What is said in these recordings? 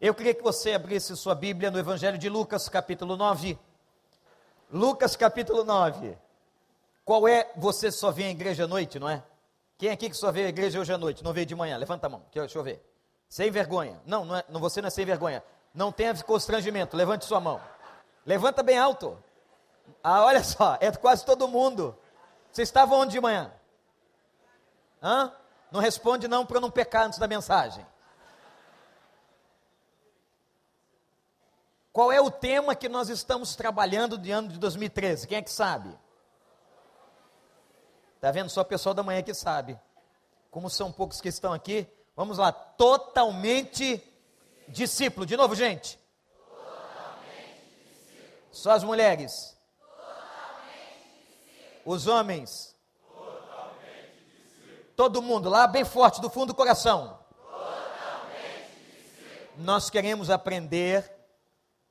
Eu queria que você abrisse sua Bíblia no Evangelho de Lucas, capítulo 9. Lucas, capítulo 9. Qual é? Você só vem à igreja à noite, não é? Quem aqui que só veio à igreja hoje à noite? Não veio de manhã? Levanta a mão, deixa eu ver. Sem vergonha. Não, não, é, não você não é sem vergonha. Não tenha constrangimento, levante sua mão. Levanta bem alto. Ah, olha só, é quase todo mundo. Vocês estavam onde de manhã? Hã? Não responde não para não pecar antes da mensagem. Qual é o tema que nós estamos trabalhando de ano de 2013? Quem é que sabe? Está vendo? Só o pessoal da manhã que sabe. Como são poucos que estão aqui, vamos lá. Totalmente discípulo. De novo, gente. Só as mulheres. Os homens. Todo mundo, lá bem forte, do fundo do coração. Nós queremos aprender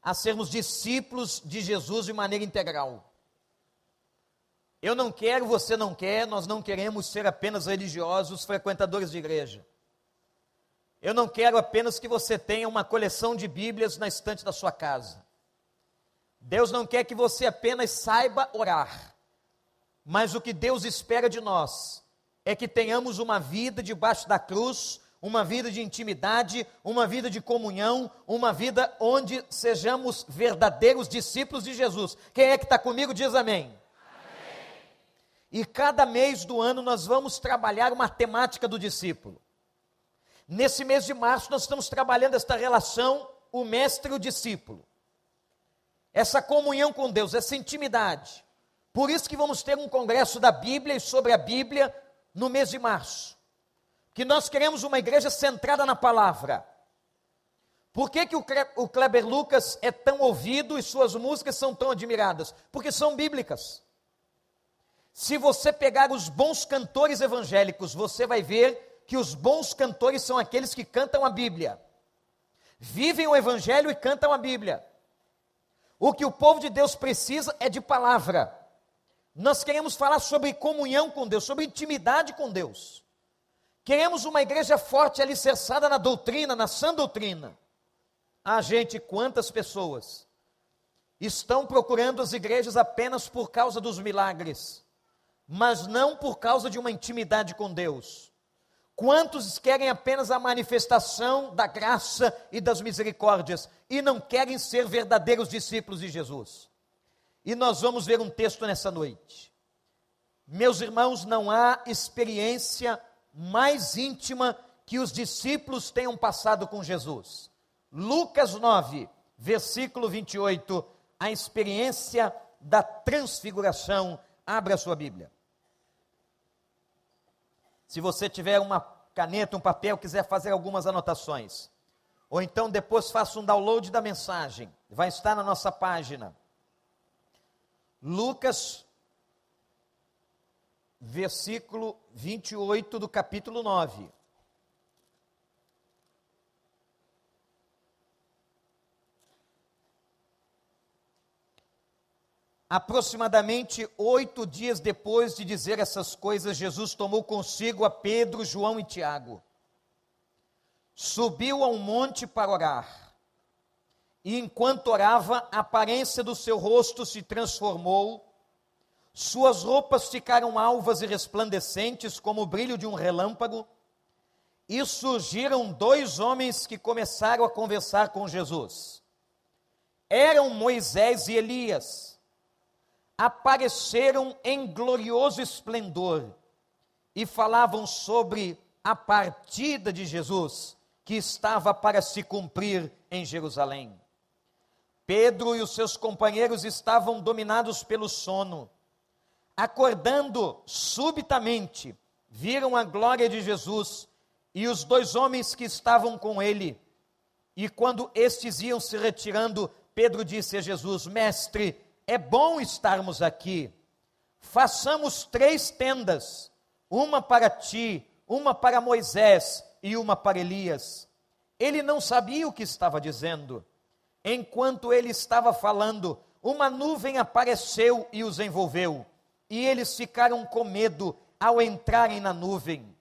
a sermos discípulos de Jesus de maneira integral. Eu não quero, você não quer, nós não queremos ser apenas religiosos, frequentadores de igreja. Eu não quero apenas que você tenha uma coleção de Bíblias na estante da sua casa. Deus não quer que você apenas saiba orar. Mas o que Deus espera de nós é que tenhamos uma vida debaixo da cruz, uma vida de intimidade, uma vida de comunhão, uma vida onde sejamos verdadeiros discípulos de Jesus. Quem é que está comigo diz amém. amém. E cada mês do ano nós vamos trabalhar uma temática do discípulo. Nesse mês de março nós estamos trabalhando esta relação, o mestre e o discípulo. Essa comunhão com Deus, essa intimidade. Por isso que vamos ter um congresso da Bíblia e sobre a Bíblia no mês de março. Que nós queremos uma igreja centrada na palavra. Por que, que o Kleber Lucas é tão ouvido e suas músicas são tão admiradas? Porque são bíblicas. Se você pegar os bons cantores evangélicos, você vai ver que os bons cantores são aqueles que cantam a Bíblia. Vivem o evangelho e cantam a Bíblia. O que o povo de Deus precisa é de palavra. Nós queremos falar sobre comunhão com Deus, sobre intimidade com Deus. Queremos uma igreja forte, alicerçada na doutrina, na sã doutrina. Ah, gente, quantas pessoas estão procurando as igrejas apenas por causa dos milagres, mas não por causa de uma intimidade com Deus. Quantos querem apenas a manifestação da graça e das misericórdias e não querem ser verdadeiros discípulos de Jesus? E nós vamos ver um texto nessa noite. Meus irmãos, não há experiência mais íntima que os discípulos tenham passado com Jesus. Lucas 9, versículo 28, a experiência da transfiguração. Abra a sua Bíblia. Se você tiver uma caneta, um papel, quiser fazer algumas anotações, ou então depois faça um download da mensagem, vai estar na nossa página. Lucas, versículo 28 do capítulo 9. Aproximadamente oito dias depois de dizer essas coisas, Jesus tomou consigo a Pedro, João e Tiago. Subiu a um monte para orar e enquanto orava, a aparência do seu rosto se transformou, suas roupas ficaram alvas e resplandecentes como o brilho de um relâmpago, e surgiram dois homens que começaram a conversar com Jesus. Eram Moisés e Elias. Apareceram em glorioso esplendor e falavam sobre a partida de Jesus que estava para se cumprir em Jerusalém. Pedro e os seus companheiros estavam dominados pelo sono. Acordando subitamente, viram a glória de Jesus e os dois homens que estavam com ele. E quando estes iam se retirando, Pedro disse a Jesus: Mestre, é bom estarmos aqui. Façamos três tendas: uma para ti, uma para Moisés e uma para Elias. Ele não sabia o que estava dizendo. Enquanto ele estava falando, uma nuvem apareceu e os envolveu, e eles ficaram com medo ao entrarem na nuvem.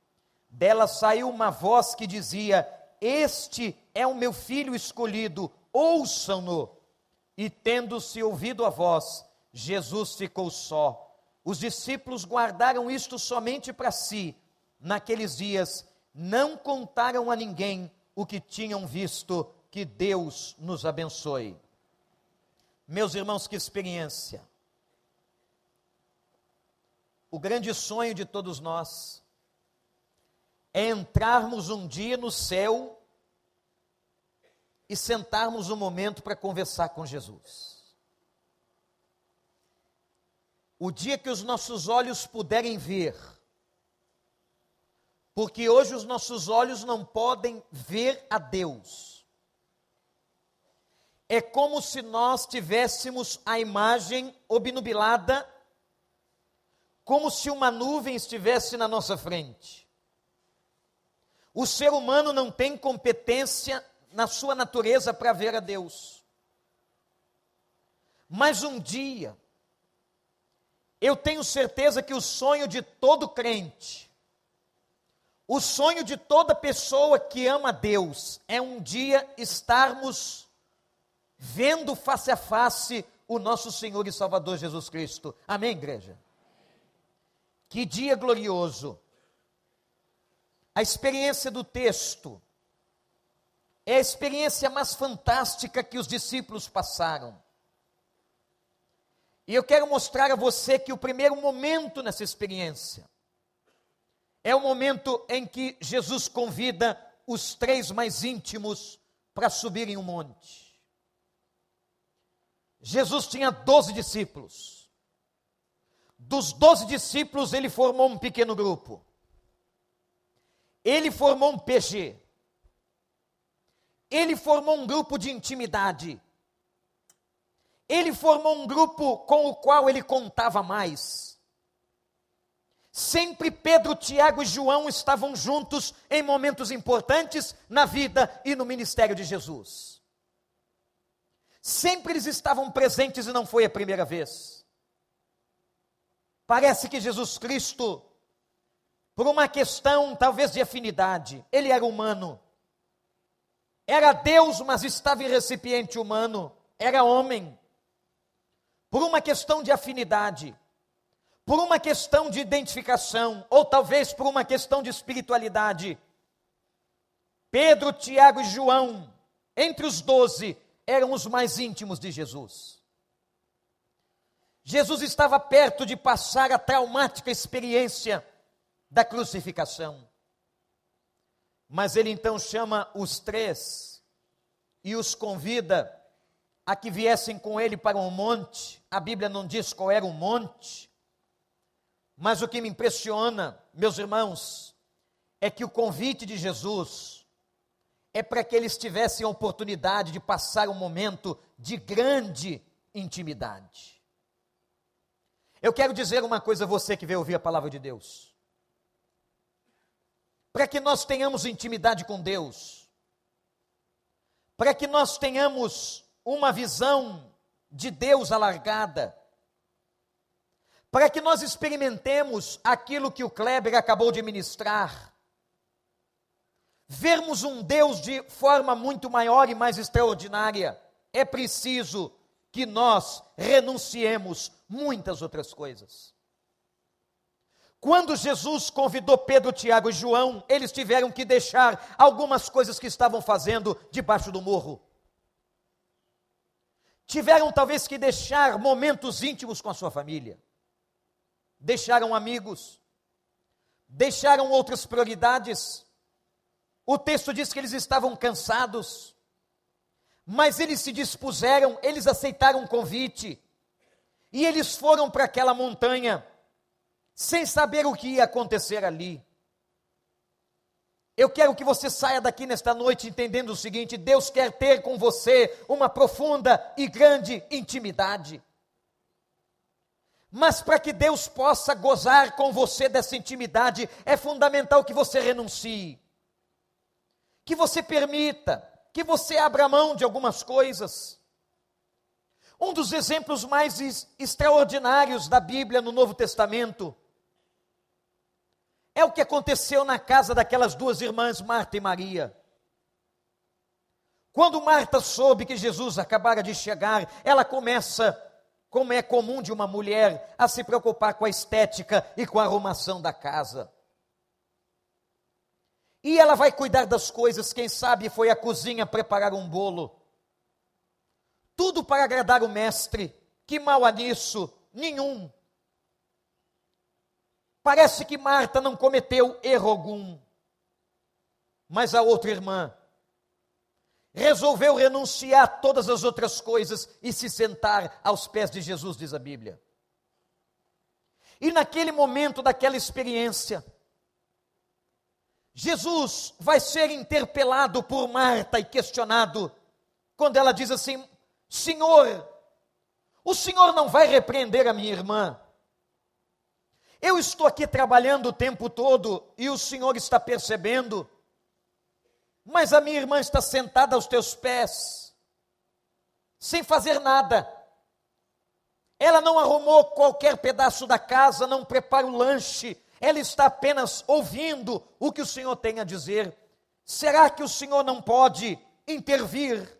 Dela saiu uma voz que dizia: Este é o meu filho escolhido, ouçam-no. E tendo-se ouvido a voz, Jesus ficou só. Os discípulos guardaram isto somente para si. Naqueles dias, não contaram a ninguém o que tinham visto. Que Deus nos abençoe. Meus irmãos, que experiência! O grande sonho de todos nós é entrarmos um dia no céu e sentarmos um momento para conversar com Jesus. O dia que os nossos olhos puderem ver, porque hoje os nossos olhos não podem ver a Deus. É como se nós tivéssemos a imagem obnubilada, como se uma nuvem estivesse na nossa frente. O ser humano não tem competência na sua natureza para ver a Deus. Mas um dia, eu tenho certeza que o sonho de todo crente, o sonho de toda pessoa que ama Deus, é um dia estarmos vendo face a face o nosso Senhor e Salvador Jesus Cristo. Amém, igreja? Que dia glorioso! A experiência do texto é a experiência mais fantástica que os discípulos passaram. E eu quero mostrar a você que o primeiro momento nessa experiência é o momento em que Jesus convida os três mais íntimos para subirem um monte. Jesus tinha doze discípulos. Dos doze discípulos, ele formou um pequeno grupo. Ele formou um PG. Ele formou um grupo de intimidade. Ele formou um grupo com o qual ele contava mais. Sempre Pedro, Tiago e João estavam juntos em momentos importantes na vida e no ministério de Jesus. Sempre eles estavam presentes e não foi a primeira vez. Parece que Jesus Cristo por uma questão talvez de afinidade. Ele era humano. Era Deus, mas estava em recipiente humano. Era homem. Por uma questão de afinidade. Por uma questão de identificação. Ou talvez por uma questão de espiritualidade. Pedro, Tiago e João, entre os doze, eram os mais íntimos de Jesus. Jesus estava perto de passar a traumática experiência da crucificação. Mas ele então chama os três e os convida a que viessem com ele para um monte. A Bíblia não diz qual era o monte, mas o que me impressiona, meus irmãos, é que o convite de Jesus é para que eles tivessem a oportunidade de passar um momento de grande intimidade. Eu quero dizer uma coisa a você que veio ouvir a palavra de Deus. Para que nós tenhamos intimidade com Deus, para que nós tenhamos uma visão de Deus alargada, para que nós experimentemos aquilo que o Kleber acabou de ministrar, vermos um Deus de forma muito maior e mais extraordinária, é preciso que nós renunciemos muitas outras coisas. Quando Jesus convidou Pedro, Tiago e João, eles tiveram que deixar algumas coisas que estavam fazendo debaixo do morro. Tiveram talvez que deixar momentos íntimos com a sua família. Deixaram amigos. Deixaram outras prioridades. O texto diz que eles estavam cansados. Mas eles se dispuseram, eles aceitaram o convite. E eles foram para aquela montanha sem saber o que ia acontecer ali. Eu quero que você saia daqui nesta noite entendendo o seguinte: Deus quer ter com você uma profunda e grande intimidade. Mas para que Deus possa gozar com você dessa intimidade, é fundamental que você renuncie, que você permita, que você abra mão de algumas coisas. Um dos exemplos mais extraordinários da Bíblia no Novo Testamento é o que aconteceu na casa daquelas duas irmãs, Marta e Maria. Quando Marta soube que Jesus acabara de chegar, ela começa, como é comum de uma mulher, a se preocupar com a estética e com a arrumação da casa. E ela vai cuidar das coisas, quem sabe foi à cozinha preparar um bolo. Tudo para agradar o mestre. Que mal há nisso? Nenhum. Parece que Marta não cometeu erro algum. Mas a outra irmã resolveu renunciar a todas as outras coisas e se sentar aos pés de Jesus, diz a Bíblia. E naquele momento daquela experiência, Jesus vai ser interpelado por Marta e questionado, quando ela diz assim: Senhor, o Senhor não vai repreender a minha irmã? Eu estou aqui trabalhando o tempo todo e o Senhor está percebendo, mas a minha irmã está sentada aos teus pés, sem fazer nada. Ela não arrumou qualquer pedaço da casa, não prepara o lanche, ela está apenas ouvindo o que o Senhor tem a dizer. Será que o Senhor não pode intervir?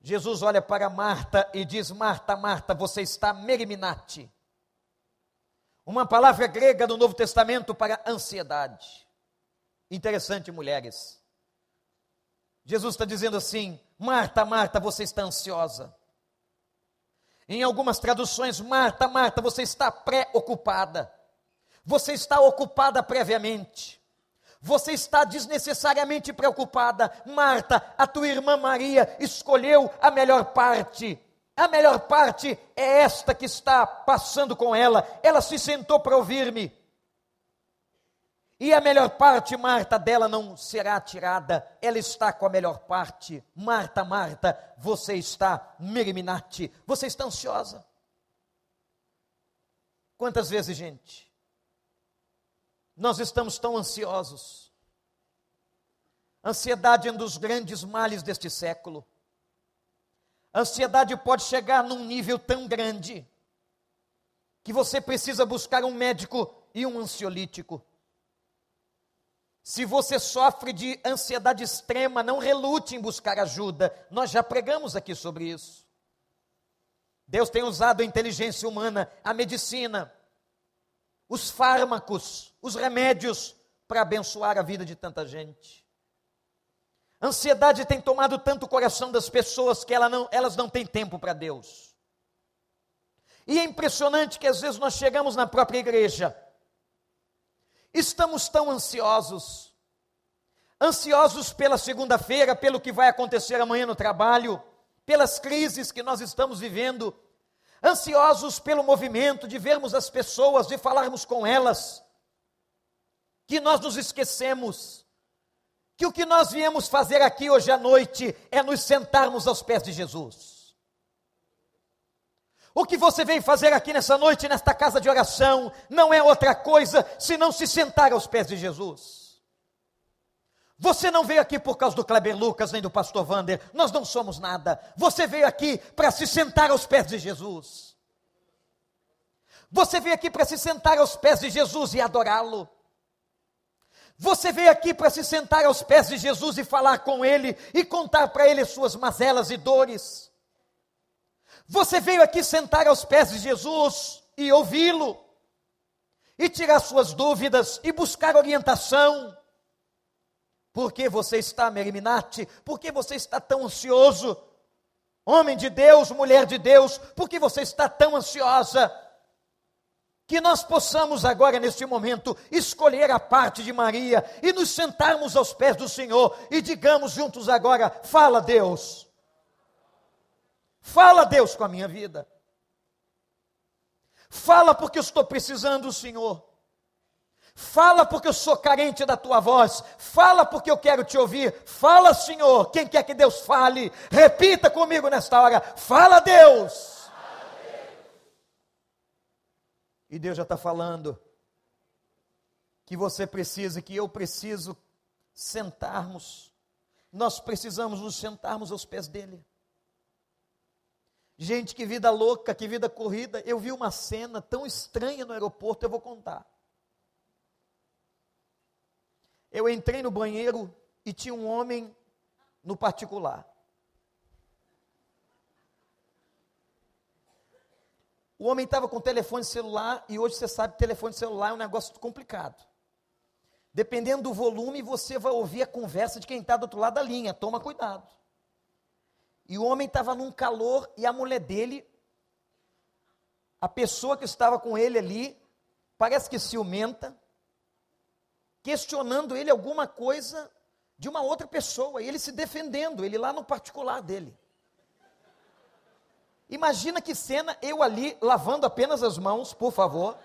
Jesus olha para Marta e diz: Marta, Marta, você está meriminate uma palavra grega do Novo Testamento para ansiedade. Interessante, mulheres. Jesus está dizendo assim: Marta, Marta, você está ansiosa. Em algumas traduções, Marta, Marta, você está preocupada. Você está ocupada previamente. Você está desnecessariamente preocupada. Marta, a tua irmã Maria escolheu a melhor parte a melhor parte é esta que está passando com ela. Ela se sentou para ouvir-me. E a melhor parte, Marta, dela não será tirada. Ela está com a melhor parte. Marta, Marta, você está meriminate. Você está ansiosa. Quantas vezes, gente, nós estamos tão ansiosos? Ansiedade é um dos grandes males deste século. Ansiedade pode chegar num nível tão grande que você precisa buscar um médico e um ansiolítico. Se você sofre de ansiedade extrema, não relute em buscar ajuda. Nós já pregamos aqui sobre isso. Deus tem usado a inteligência humana, a medicina, os fármacos, os remédios para abençoar a vida de tanta gente. Ansiedade tem tomado tanto o coração das pessoas que ela não, elas não têm tempo para Deus. E é impressionante que às vezes nós chegamos na própria igreja, estamos tão ansiosos, ansiosos pela segunda-feira, pelo que vai acontecer amanhã no trabalho, pelas crises que nós estamos vivendo, ansiosos pelo movimento de vermos as pessoas, de falarmos com elas, que nós nos esquecemos que o que nós viemos fazer aqui hoje à noite é nos sentarmos aos pés de Jesus. O que você veio fazer aqui nessa noite, nesta casa de oração, não é outra coisa senão se sentar aos pés de Jesus. Você não veio aqui por causa do Kleber Lucas nem do pastor Vander, nós não somos nada. Você veio aqui para se sentar aos pés de Jesus. Você veio aqui para se sentar aos pés de Jesus e adorá-lo. Você veio aqui para se sentar aos pés de Jesus e falar com Ele e contar para Ele suas mazelas e dores. Você veio aqui sentar aos pés de Jesus e ouvi-lo, e tirar suas dúvidas e buscar orientação. Por que você está, Meriminate? Por que você está tão ansioso? Homem de Deus, mulher de Deus, por que você está tão ansiosa? que nós possamos agora, neste momento, escolher a parte de Maria e nos sentarmos aos pés do Senhor e digamos juntos agora: fala Deus, fala Deus com a minha vida, fala porque eu estou precisando do Senhor. Fala porque eu sou carente da tua voz. Fala porque eu quero te ouvir. Fala, Senhor. Quem quer que Deus fale, repita comigo nesta hora. Fala, Deus. E Deus já está falando que você precisa, que eu preciso sentarmos. Nós precisamos nos sentarmos aos pés dele. Gente, que vida louca, que vida corrida. Eu vi uma cena tão estranha no aeroporto, eu vou contar. Eu entrei no banheiro e tinha um homem no particular. O homem estava com telefone celular e hoje você sabe que telefone celular é um negócio complicado. Dependendo do volume, você vai ouvir a conversa de quem está do outro lado da linha. Toma cuidado. E o homem estava num calor e a mulher dele, a pessoa que estava com ele ali, parece que ciumenta, questionando ele alguma coisa de uma outra pessoa, e ele se defendendo, ele lá no particular dele. Imagina que cena, eu ali lavando apenas as mãos, por favor,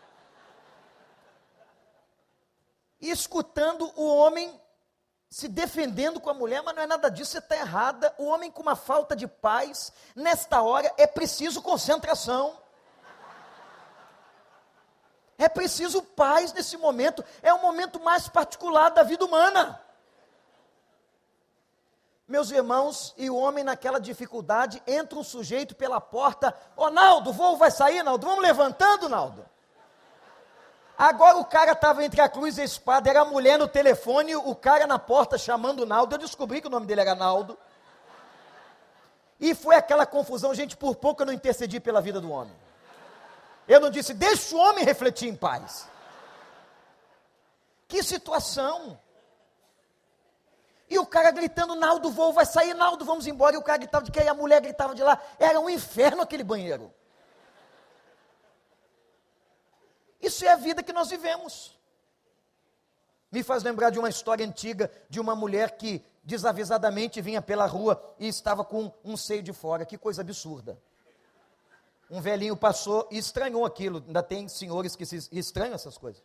e escutando o homem se defendendo com a mulher, mas não é nada disso, você está errada. O homem com uma falta de paz, nesta hora é preciso concentração. É preciso paz nesse momento, é o momento mais particular da vida humana. Meus irmãos, e o homem naquela dificuldade, entra um sujeito pela porta, ô oh, Naldo, o voo vai sair, Naldo, vamos levantando, Naldo. Agora o cara estava entre a cruz e a espada, era a mulher no telefone, o cara na porta chamando o Naldo, eu descobri que o nome dele era Naldo. E foi aquela confusão, gente, por pouco eu não intercedi pela vida do homem. Eu não disse, deixa o homem refletir em paz. Que situação! E o cara gritando, Naldo, voo vai sair, Naldo, vamos embora. E o cara gritava de que, e a mulher gritava de lá. Era um inferno aquele banheiro. Isso é a vida que nós vivemos. Me faz lembrar de uma história antiga de uma mulher que desavisadamente vinha pela rua e estava com um seio de fora. Que coisa absurda. Um velhinho passou e estranhou aquilo. Ainda tem senhores que se estranham essas coisas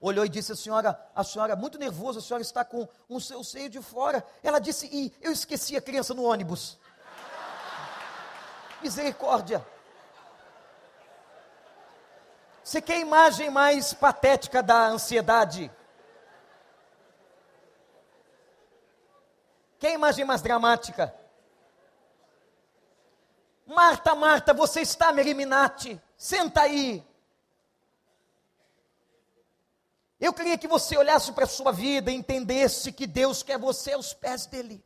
olhou e disse: A senhora, a senhora muito nervosa, a senhora está com um seu seio de fora. Ela disse: E eu esqueci a criança no ônibus. Misericórdia. Você quer a imagem mais patética da ansiedade? Quer a imagem mais dramática? Marta, Marta, você está Meriminati. Senta aí. Eu queria que você olhasse para a sua vida e entendesse que Deus quer você aos pés dele.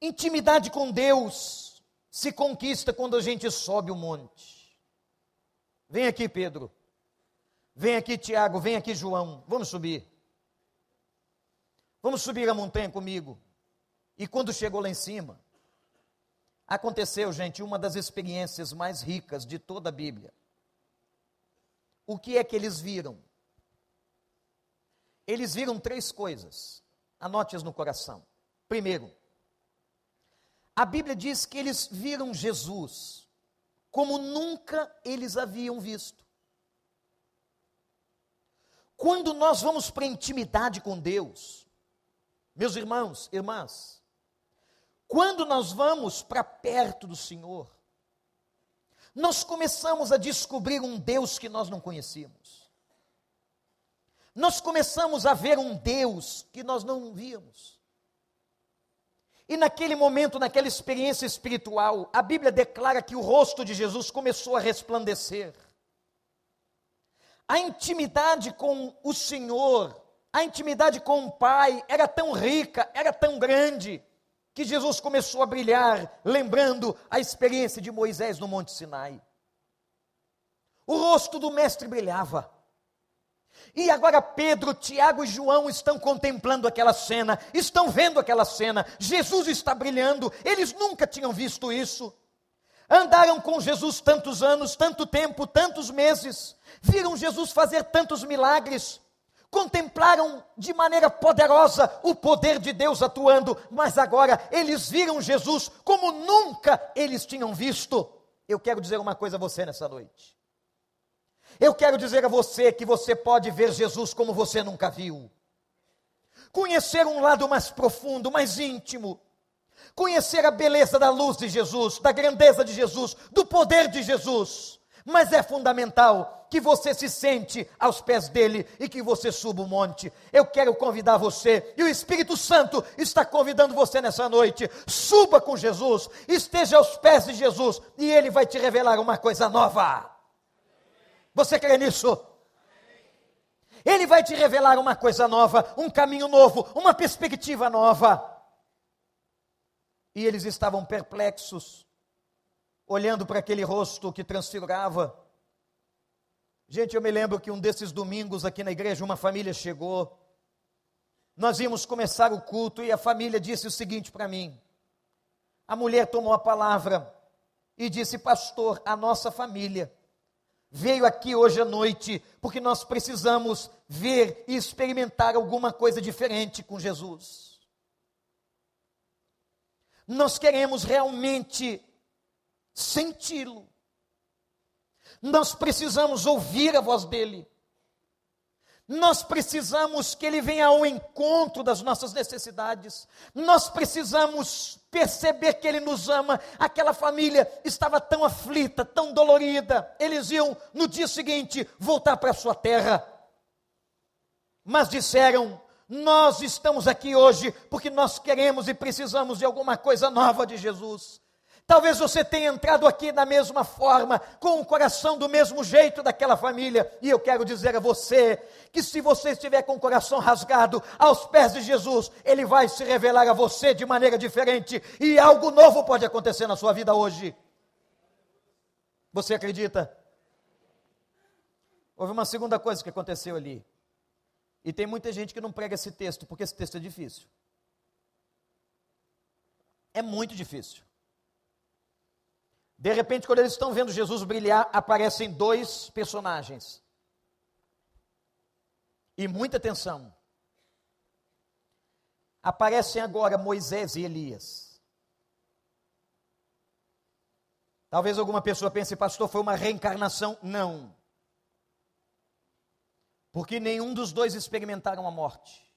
Intimidade com Deus se conquista quando a gente sobe o monte. Vem aqui, Pedro. Vem aqui, Tiago. Vem aqui, João. Vamos subir. Vamos subir a montanha comigo. E quando chegou lá em cima, aconteceu, gente, uma das experiências mais ricas de toda a Bíblia o que é que eles viram? Eles viram três coisas. Anote-as no coração. Primeiro, a Bíblia diz que eles viram Jesus como nunca eles haviam visto. Quando nós vamos para a intimidade com Deus, meus irmãos, irmãs, quando nós vamos para perto do Senhor, nós começamos a descobrir um Deus que nós não conhecíamos. Nós começamos a ver um Deus que nós não víamos. E naquele momento, naquela experiência espiritual, a Bíblia declara que o rosto de Jesus começou a resplandecer. A intimidade com o Senhor, a intimidade com o Pai era tão rica, era tão grande, que Jesus começou a brilhar, lembrando a experiência de Moisés no Monte Sinai. O rosto do Mestre brilhava. E agora Pedro, Tiago e João estão contemplando aquela cena, estão vendo aquela cena. Jesus está brilhando, eles nunca tinham visto isso. Andaram com Jesus tantos anos, tanto tempo, tantos meses, viram Jesus fazer tantos milagres, contemplaram de maneira poderosa o poder de Deus atuando, mas agora eles viram Jesus como nunca eles tinham visto. Eu quero dizer uma coisa a você nessa noite. Eu quero dizer a você que você pode ver Jesus como você nunca viu. Conhecer um lado mais profundo, mais íntimo. Conhecer a beleza da luz de Jesus, da grandeza de Jesus, do poder de Jesus mas é fundamental que você se sente aos pés dele e que você suba o monte. Eu quero convidar você, e o Espírito Santo está convidando você nessa noite. Suba com Jesus, esteja aos pés de Jesus, e ele vai te revelar uma coisa nova. Você crê nisso? Ele vai te revelar uma coisa nova, um caminho novo, uma perspectiva nova. E eles estavam perplexos, olhando para aquele rosto que transfigurava. Gente, eu me lembro que um desses domingos aqui na igreja, uma família chegou. Nós íamos começar o culto e a família disse o seguinte para mim: a mulher tomou a palavra e disse: Pastor, a nossa família veio aqui hoje à noite porque nós precisamos ver e experimentar alguma coisa diferente com Jesus. Nós queremos realmente senti-lo. Nós precisamos ouvir a voz dele. Nós precisamos que Ele venha ao encontro das nossas necessidades. Nós precisamos perceber que Ele nos ama. Aquela família estava tão aflita, tão dolorida. Eles iam no dia seguinte voltar para sua terra. Mas disseram: Nós estamos aqui hoje porque nós queremos e precisamos de alguma coisa nova de Jesus. Talvez você tenha entrado aqui da mesma forma, com o coração do mesmo jeito daquela família, e eu quero dizer a você que se você estiver com o coração rasgado aos pés de Jesus, ele vai se revelar a você de maneira diferente e algo novo pode acontecer na sua vida hoje. Você acredita? Houve uma segunda coisa que aconteceu ali. E tem muita gente que não prega esse texto, porque esse texto é difícil. É muito difícil. De repente, quando eles estão vendo Jesus brilhar, aparecem dois personagens. E muita atenção. Aparecem agora Moisés e Elias. Talvez alguma pessoa pense, pastor, foi uma reencarnação. Não. Porque nenhum dos dois experimentaram a morte.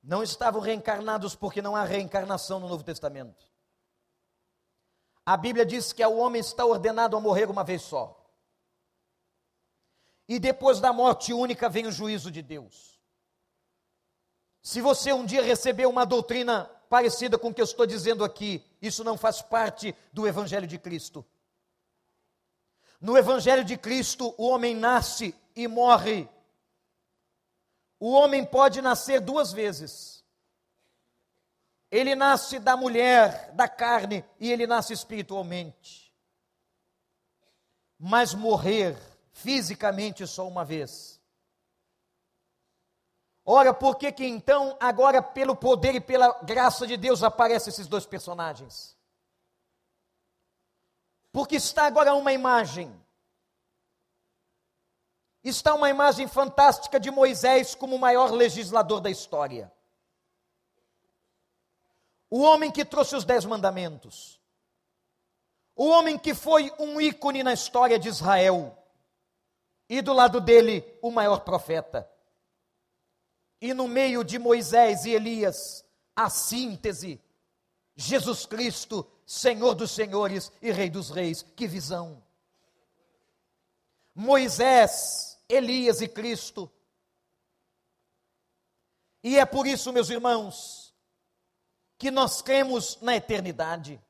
Não estavam reencarnados porque não há reencarnação no Novo Testamento. A Bíblia diz que o homem está ordenado a morrer uma vez só. E depois da morte única vem o juízo de Deus. Se você um dia recebeu uma doutrina parecida com o que eu estou dizendo aqui, isso não faz parte do Evangelho de Cristo. No Evangelho de Cristo, o homem nasce e morre. O homem pode nascer duas vezes. Ele nasce da mulher, da carne, e ele nasce espiritualmente. Mas morrer fisicamente só uma vez. Ora, por que que então, agora, pelo poder e pela graça de Deus, aparecem esses dois personagens? Porque está agora uma imagem. Está uma imagem fantástica de Moisés como o maior legislador da história. O homem que trouxe os dez mandamentos. O homem que foi um ícone na história de Israel. E do lado dele, o maior profeta. E no meio de Moisés e Elias, a síntese: Jesus Cristo, Senhor dos Senhores e Rei dos Reis. Que visão! Moisés, Elias e Cristo. E é por isso, meus irmãos, que nós cremos na eternidade.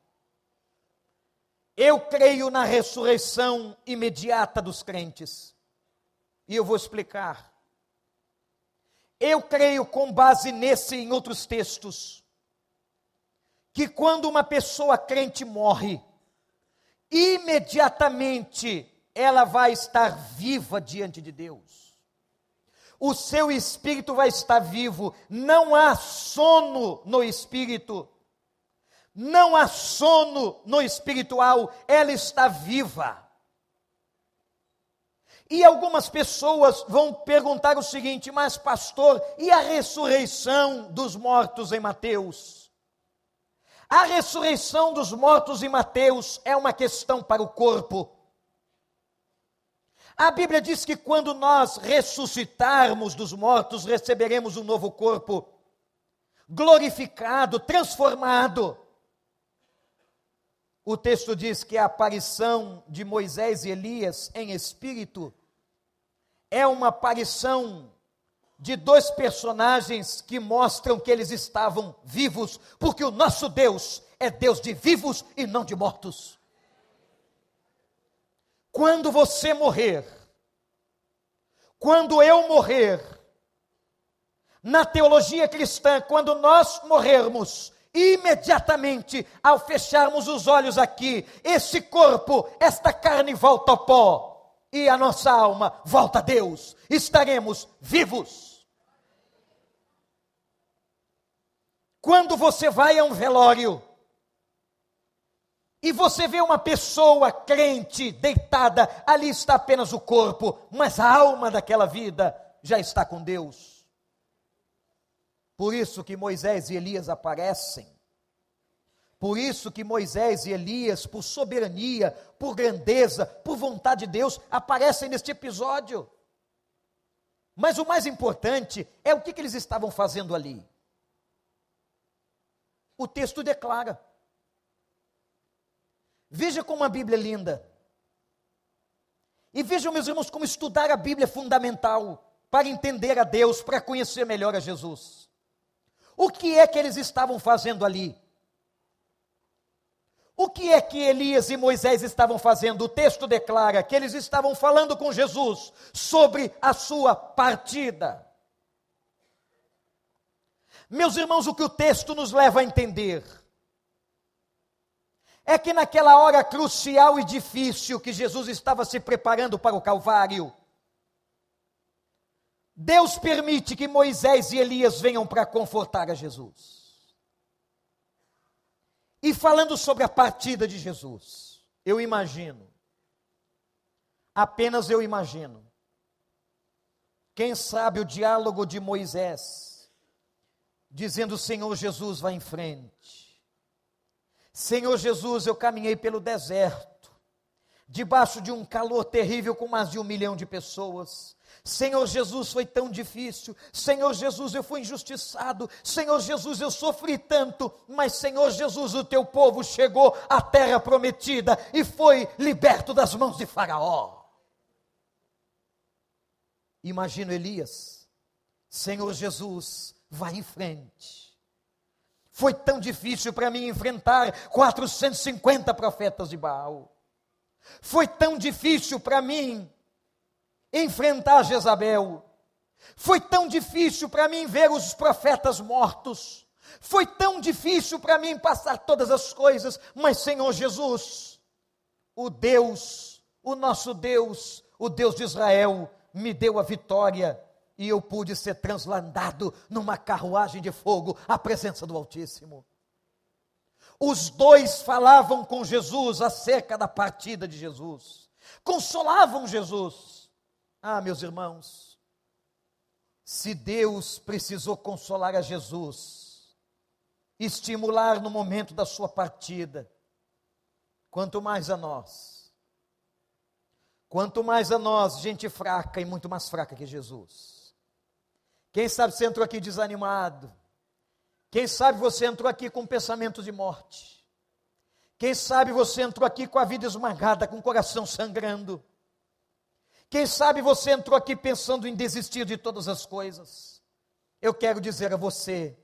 Eu creio na ressurreição imediata dos crentes. E eu vou explicar. Eu creio, com base nesse e em outros textos, que quando uma pessoa crente morre, imediatamente ela vai estar viva diante de Deus o seu espírito vai estar vivo, não há sono no espírito, não há sono no espiritual, ela está viva. E algumas pessoas vão perguntar o seguinte: mas, pastor, e a ressurreição dos mortos em Mateus? A ressurreição dos mortos em Mateus é uma questão para o corpo. A Bíblia diz que quando nós ressuscitarmos dos mortos, receberemos um novo corpo, glorificado, transformado. O texto diz que a aparição de Moisés e Elias em espírito é uma aparição de dois personagens que mostram que eles estavam vivos, porque o nosso Deus é Deus de vivos e não de mortos. Quando você morrer, quando eu morrer, na teologia cristã, quando nós morrermos, imediatamente ao fecharmos os olhos aqui, esse corpo, esta carne volta ao pó e a nossa alma volta a Deus. Estaremos vivos. Quando você vai a um velório e você vê uma pessoa crente deitada, ali está apenas o corpo, mas a alma daquela vida já está com Deus. Por isso que Moisés e Elias aparecem. Por isso que Moisés e Elias, por soberania, por grandeza, por vontade de Deus, aparecem neste episódio. Mas o mais importante é o que, que eles estavam fazendo ali. O texto declara. Veja como a Bíblia é linda. E vejam, meus irmãos, como estudar a Bíblia é fundamental para entender a Deus, para conhecer melhor a Jesus. O que é que eles estavam fazendo ali? O que é que Elias e Moisés estavam fazendo? O texto declara que eles estavam falando com Jesus sobre a sua partida. Meus irmãos, o que o texto nos leva a entender é que naquela hora crucial e difícil que Jesus estava se preparando para o Calvário, Deus permite que Moisés e Elias venham para confortar a Jesus. E falando sobre a partida de Jesus, eu imagino, apenas eu imagino, quem sabe o diálogo de Moisés, dizendo: Senhor Jesus, vá em frente. Senhor Jesus, eu caminhei pelo deserto, debaixo de um calor terrível com mais de um milhão de pessoas Senhor Jesus, foi tão difícil. Senhor Jesus, eu fui injustiçado. Senhor Jesus, eu sofri tanto. Mas, Senhor Jesus, o teu povo chegou à terra prometida e foi liberto das mãos de Faraó. Imagino Elias, Senhor Jesus, vai em frente. Foi tão difícil para mim enfrentar 450 profetas de Baal. Foi tão difícil para mim enfrentar Jezabel. Foi tão difícil para mim ver os profetas mortos. Foi tão difícil para mim passar todas as coisas, mas Senhor Jesus, o Deus, o nosso Deus, o Deus de Israel, me deu a vitória e eu pude ser translandado numa carruagem de fogo à presença do Altíssimo. Os dois falavam com Jesus acerca da partida de Jesus, consolavam Jesus ah, meus irmãos, se Deus precisou consolar a Jesus, estimular no momento da sua partida, quanto mais a nós. Quanto mais a nós, gente fraca e muito mais fraca que Jesus. Quem sabe você entrou aqui desanimado. Quem sabe você entrou aqui com pensamento de morte. Quem sabe você entrou aqui com a vida esmagada, com o coração sangrando. Quem sabe você entrou aqui pensando em desistir de todas as coisas. Eu quero dizer a você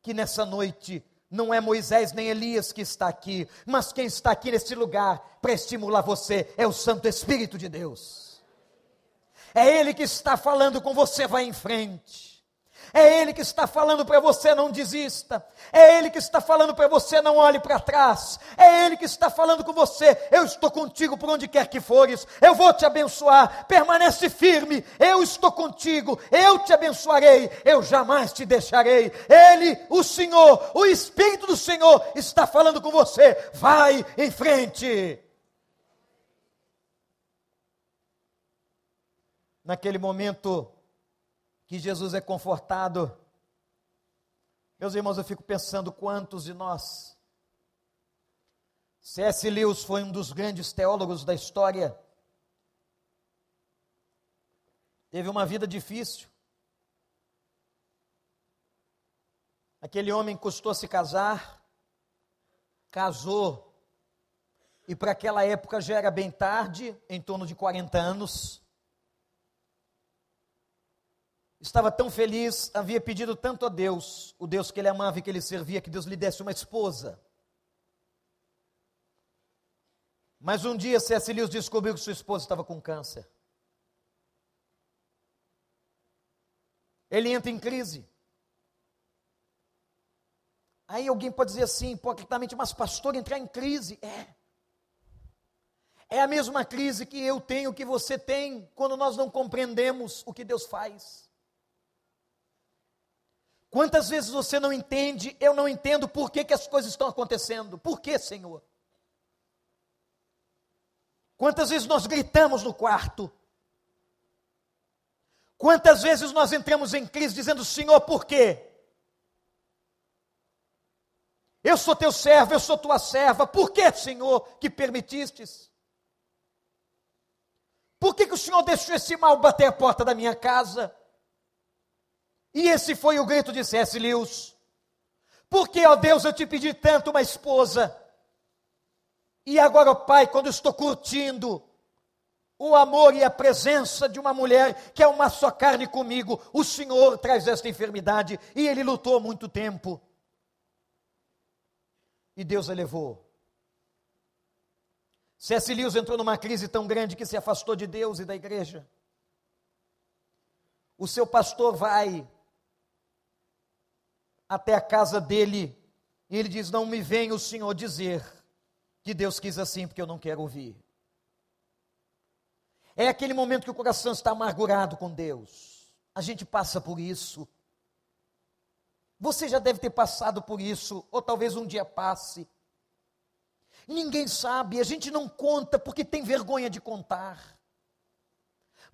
que nessa noite não é Moisés nem Elias que está aqui, mas quem está aqui neste lugar para estimular você é o Santo Espírito de Deus. É Ele que está falando com você, vai em frente. É Ele que está falando para você não desista. É Ele que está falando para você não olhe para trás. É Ele que está falando com você. Eu estou contigo por onde quer que fores. Eu vou te abençoar. Permanece firme. Eu estou contigo. Eu te abençoarei. Eu jamais te deixarei. Ele, o Senhor, o Espírito do Senhor está falando com você. Vai em frente. Naquele momento, que Jesus é confortado. Meus irmãos, eu fico pensando quantos de nós. C.S. Lewis foi um dos grandes teólogos da história. Teve uma vida difícil. Aquele homem custou se casar, casou, e para aquela época já era bem tarde, em torno de 40 anos estava tão feliz, havia pedido tanto a Deus, o Deus que ele amava e que ele servia, que Deus lhe desse uma esposa. Mas um dia C.S. Lewis descobriu que sua esposa estava com câncer. ele entra em crise. Aí alguém pode dizer assim, hipocritamente, mas pastor, entrar em crise. É. É a mesma crise que eu tenho, que você tem, quando nós não compreendemos o que Deus faz. Quantas vezes você não entende, eu não entendo por que, que as coisas estão acontecendo. Por que, Senhor? Quantas vezes nós gritamos no quarto? Quantas vezes nós entramos em crise dizendo, Senhor, por quê? Eu sou teu servo, eu sou tua serva, por que, Senhor, que permitistes? Por que, que o Senhor deixou esse mal bater a porta da minha casa? E esse foi o grito de C.S. Lewis. Por que, ó Deus, eu te pedi tanto uma esposa? E agora, ó Pai, quando estou curtindo o amor e a presença de uma mulher que é uma só carne comigo, o Senhor traz esta enfermidade e ele lutou muito tempo. E Deus a levou. C.S. Lewis entrou numa crise tão grande que se afastou de Deus e da igreja. O seu pastor vai até a casa dele e ele diz: Não me venha o Senhor dizer que Deus quis assim, porque eu não quero ouvir. É aquele momento que o coração está amargurado com Deus. A gente passa por isso. Você já deve ter passado por isso, ou talvez um dia passe. Ninguém sabe, a gente não conta porque tem vergonha de contar.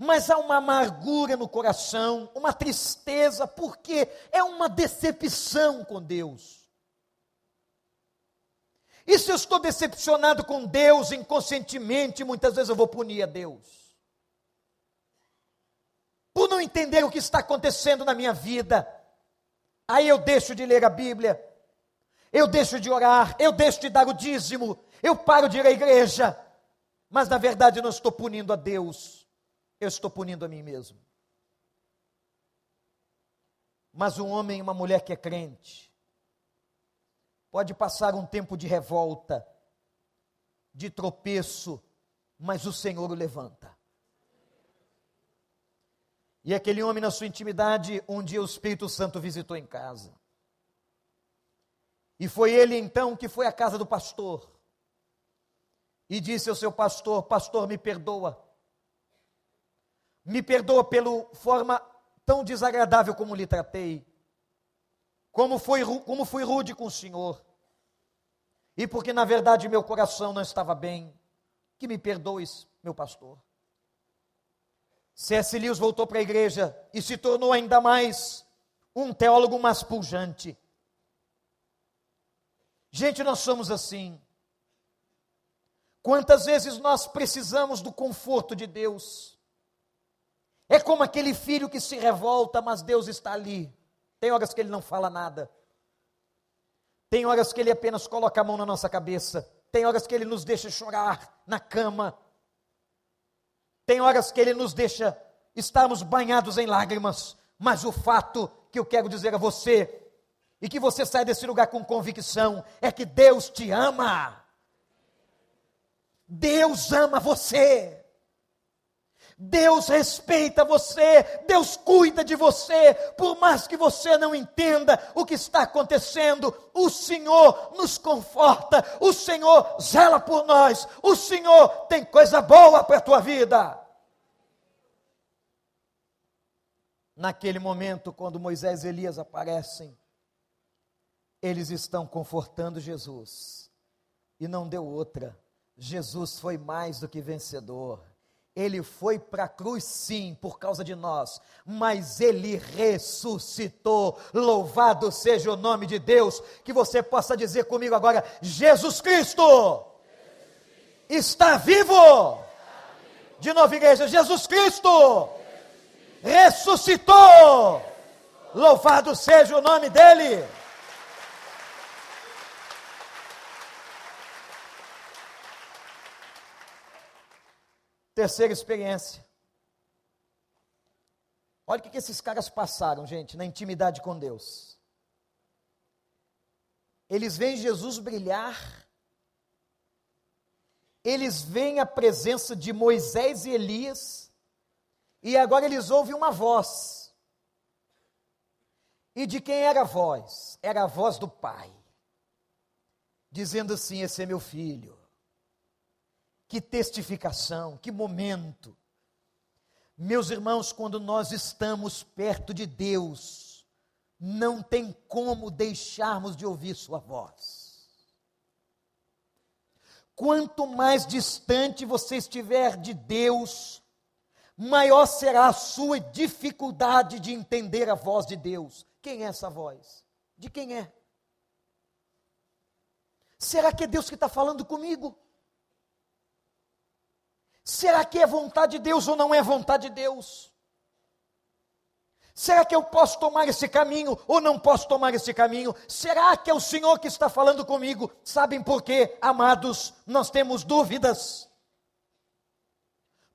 Mas há uma amargura no coração, uma tristeza, porque é uma decepção com Deus. E se eu estou decepcionado com Deus inconscientemente, muitas vezes eu vou punir a Deus. Por não entender o que está acontecendo na minha vida, aí eu deixo de ler a Bíblia, eu deixo de orar, eu deixo de dar o dízimo, eu paro de ir à igreja, mas na verdade eu não estou punindo a Deus, eu estou punindo a mim mesmo. Mas um homem e uma mulher que é crente, pode passar um tempo de revolta, de tropeço, mas o Senhor o levanta. E aquele homem, na sua intimidade, um dia o Espírito Santo visitou em casa. E foi ele então que foi à casa do pastor e disse ao seu pastor: Pastor, me perdoa. Me perdoa pela forma tão desagradável como lhe tratei. Como, foi, como fui rude com o Senhor. E porque na verdade meu coração não estava bem. Que me perdoes, meu pastor. C.S. Lewis voltou para a igreja e se tornou ainda mais um teólogo mais pujante. Gente, nós somos assim. Quantas vezes nós precisamos do conforto de Deus? É como aquele filho que se revolta, mas Deus está ali. Tem horas que ele não fala nada. Tem horas que ele apenas coloca a mão na nossa cabeça. Tem horas que ele nos deixa chorar na cama. Tem horas que ele nos deixa estarmos banhados em lágrimas. Mas o fato que eu quero dizer a você e que você sai desse lugar com convicção, é que Deus te ama. Deus ama você. Deus respeita você, Deus cuida de você, por mais que você não entenda o que está acontecendo, o Senhor nos conforta, o Senhor zela por nós, o Senhor tem coisa boa para a tua vida. Naquele momento, quando Moisés e Elias aparecem, eles estão confortando Jesus. E não deu outra. Jesus foi mais do que vencedor. Ele foi para a cruz, sim, por causa de nós, mas ele ressuscitou. Louvado seja o nome de Deus. Que você possa dizer comigo agora: Jesus Cristo está vivo. De novo, igreja: Jesus Cristo ressuscitou. Louvado seja o nome dele. Terceira experiência. Olha o que, esses caras passaram, gente, na intimidade com Deus. Eles veem Jesus brilhar, eles veem a presença de Moisés e Elias, e agora eles ouvem uma voz. E de quem era a voz? Era a voz do Pai, dizendo assim: Esse é meu filho. Que testificação, que momento. Meus irmãos, quando nós estamos perto de Deus, não tem como deixarmos de ouvir Sua voz. Quanto mais distante você estiver de Deus, maior será a sua dificuldade de entender a voz de Deus. Quem é essa voz? De quem é? Será que é Deus que está falando comigo? Será que é vontade de Deus ou não é vontade de Deus? Será que eu posso tomar esse caminho ou não posso tomar esse caminho? Será que é o Senhor que está falando comigo? Sabem por quê, amados? Nós temos dúvidas.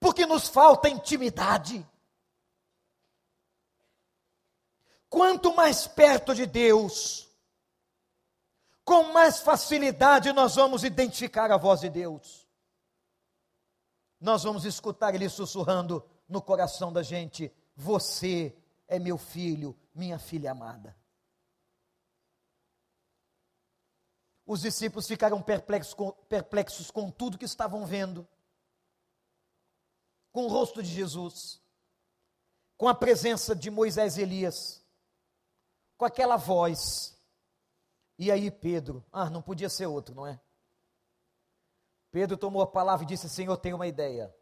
Porque nos falta intimidade. Quanto mais perto de Deus, com mais facilidade nós vamos identificar a voz de Deus. Nós vamos escutar Ele sussurrando no coração da gente: Você é meu filho, minha filha amada. Os discípulos ficaram perplexos com, perplexos com tudo que estavam vendo, com o rosto de Jesus, com a presença de Moisés e Elias com aquela voz. E aí Pedro, ah, não podia ser outro, não é? Pedro tomou a palavra e disse: Senhor, tenho uma ideia.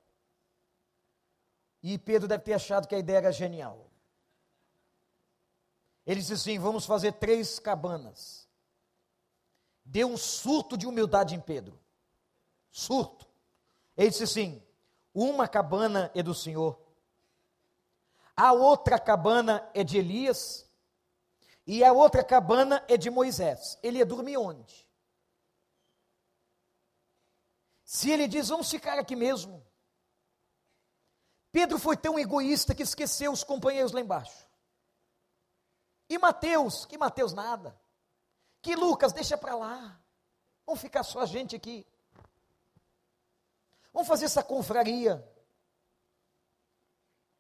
E Pedro deve ter achado que a ideia era genial. Ele disse assim: Vamos fazer três cabanas. Deu um surto de humildade em Pedro. Surto. Ele disse assim: Uma cabana é do Senhor, a outra cabana é de Elias, e a outra cabana é de Moisés. Ele ia dormir onde? Se ele diz, vamos ficar aqui mesmo. Pedro foi tão egoísta que esqueceu os companheiros lá embaixo. E Mateus, que Mateus nada. Que Lucas, deixa para lá. Vamos ficar só a gente aqui. Vamos fazer essa confraria.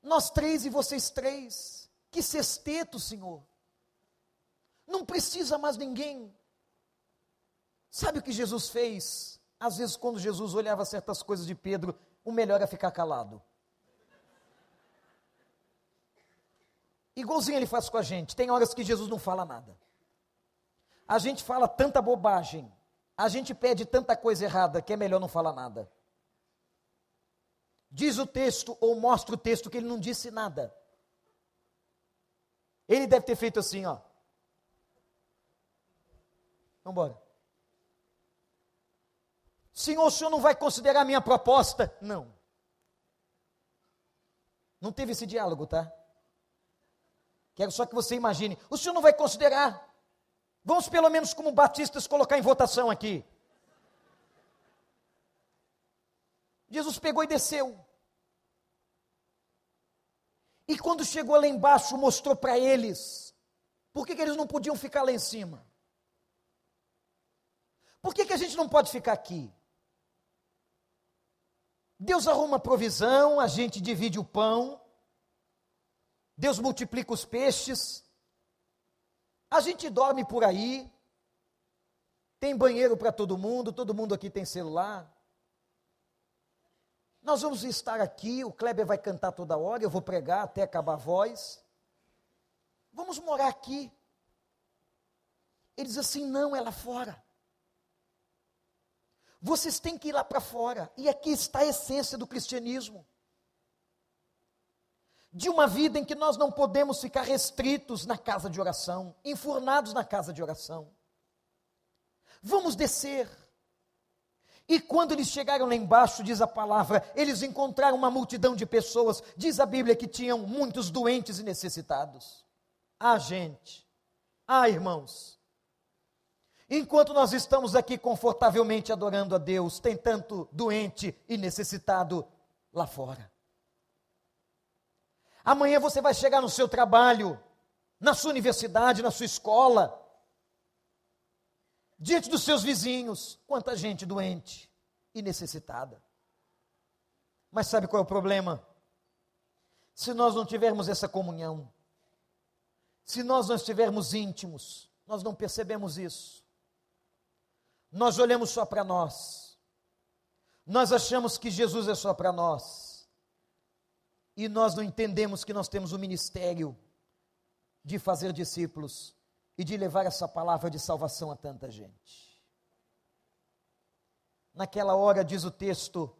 Nós três e vocês três. Que sexteto, Senhor. Não precisa mais ninguém. Sabe o que Jesus fez? Às vezes, quando Jesus olhava certas coisas de Pedro, o melhor é ficar calado. Igualzinho ele faz com a gente. Tem horas que Jesus não fala nada. A gente fala tanta bobagem, a gente pede tanta coisa errada que é melhor não falar nada. Diz o texto ou mostra o texto que ele não disse nada. Ele deve ter feito assim, ó. Vamos embora. Senhor, o senhor não vai considerar a minha proposta? Não. Não teve esse diálogo, tá? Quero só que você imagine. O senhor não vai considerar. Vamos, pelo menos, como batistas, colocar em votação aqui. Jesus pegou e desceu. E quando chegou lá embaixo, mostrou para eles. Por que, que eles não podiam ficar lá em cima? Por que, que a gente não pode ficar aqui? Deus arruma provisão, a gente divide o pão, Deus multiplica os peixes, a gente dorme por aí, tem banheiro para todo mundo, todo mundo aqui tem celular. Nós vamos estar aqui, o Kleber vai cantar toda hora, eu vou pregar até acabar a voz. Vamos morar aqui. Ele diz assim: não, é lá fora. Vocês têm que ir lá para fora. E aqui está a essência do cristianismo. De uma vida em que nós não podemos ficar restritos na casa de oração, enfurnados na casa de oração. Vamos descer. E quando eles chegaram lá embaixo, diz a palavra, eles encontraram uma multidão de pessoas, diz a Bíblia que tinham muitos doentes e necessitados. Ah, gente, ah, irmãos, Enquanto nós estamos aqui confortavelmente adorando a Deus, tem tanto doente e necessitado lá fora. Amanhã você vai chegar no seu trabalho, na sua universidade, na sua escola, diante dos seus vizinhos, quanta gente doente e necessitada. Mas sabe qual é o problema? Se nós não tivermos essa comunhão, Se nós não estivermos íntimos, nós não percebemos isso. Nós olhamos só para nós. Nós achamos que Jesus é só para nós. E nós não entendemos que nós temos o ministério de fazer discípulos e de levar essa palavra de salvação a tanta gente. Naquela hora, diz o texto,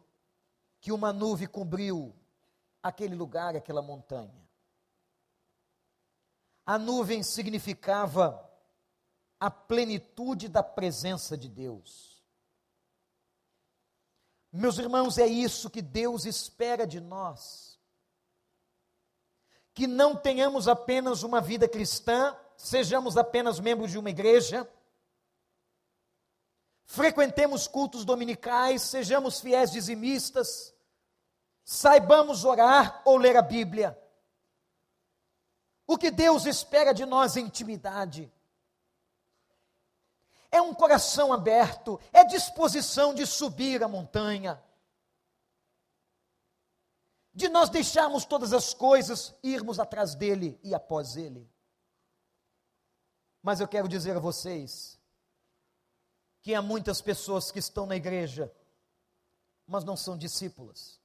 que uma nuvem cobriu aquele lugar, aquela montanha. A nuvem significava a plenitude da presença de Deus. Meus irmãos, é isso que Deus espera de nós. Que não tenhamos apenas uma vida cristã, sejamos apenas membros de uma igreja, frequentemos cultos dominicais, sejamos fiéis dizimistas, saibamos orar ou ler a Bíblia. O que Deus espera de nós é intimidade. É um coração aberto, é disposição de subir a montanha. De nós deixarmos todas as coisas, irmos atrás dele e após ele. Mas eu quero dizer a vocês que há muitas pessoas que estão na igreja, mas não são discípulas.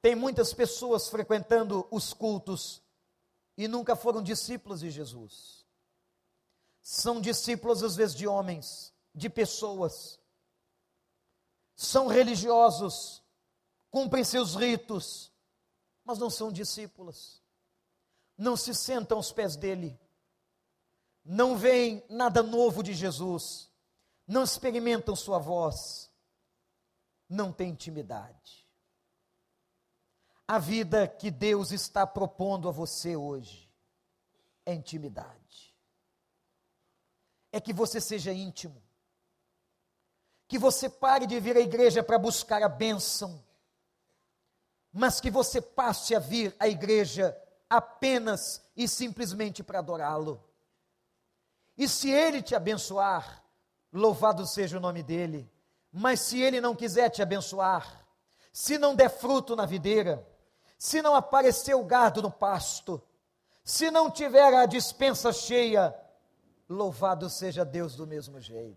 Tem muitas pessoas frequentando os cultos e nunca foram discípulos de Jesus. São discípulos, às vezes, de homens, de pessoas. São religiosos, cumprem seus ritos, mas não são discípulos. Não se sentam aos pés dele. Não veem nada novo de Jesus. Não experimentam sua voz. Não têm intimidade a vida que Deus está propondo a você hoje é intimidade. É que você seja íntimo. Que você pare de vir à igreja para buscar a bênção, mas que você passe a vir à igreja apenas e simplesmente para adorá-lo. E se ele te abençoar, louvado seja o nome dele. Mas se ele não quiser te abençoar, se não der fruto na videira, se não aparecer o gado no pasto, se não tiver a dispensa cheia, louvado seja Deus do mesmo jeito.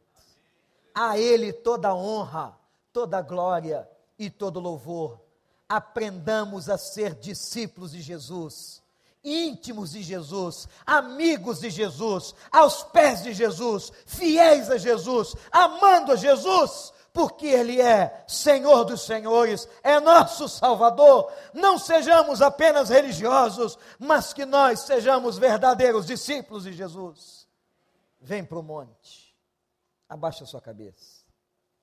A Ele toda honra, toda glória e todo louvor. Aprendamos a ser discípulos de Jesus, íntimos de Jesus, amigos de Jesus, aos pés de Jesus, fiéis a Jesus, amando a Jesus, porque Ele é Senhor dos Senhores, é nosso Salvador. Não sejamos apenas religiosos, mas que nós sejamos verdadeiros discípulos de Jesus. Vem para o monte, abaixa a sua cabeça.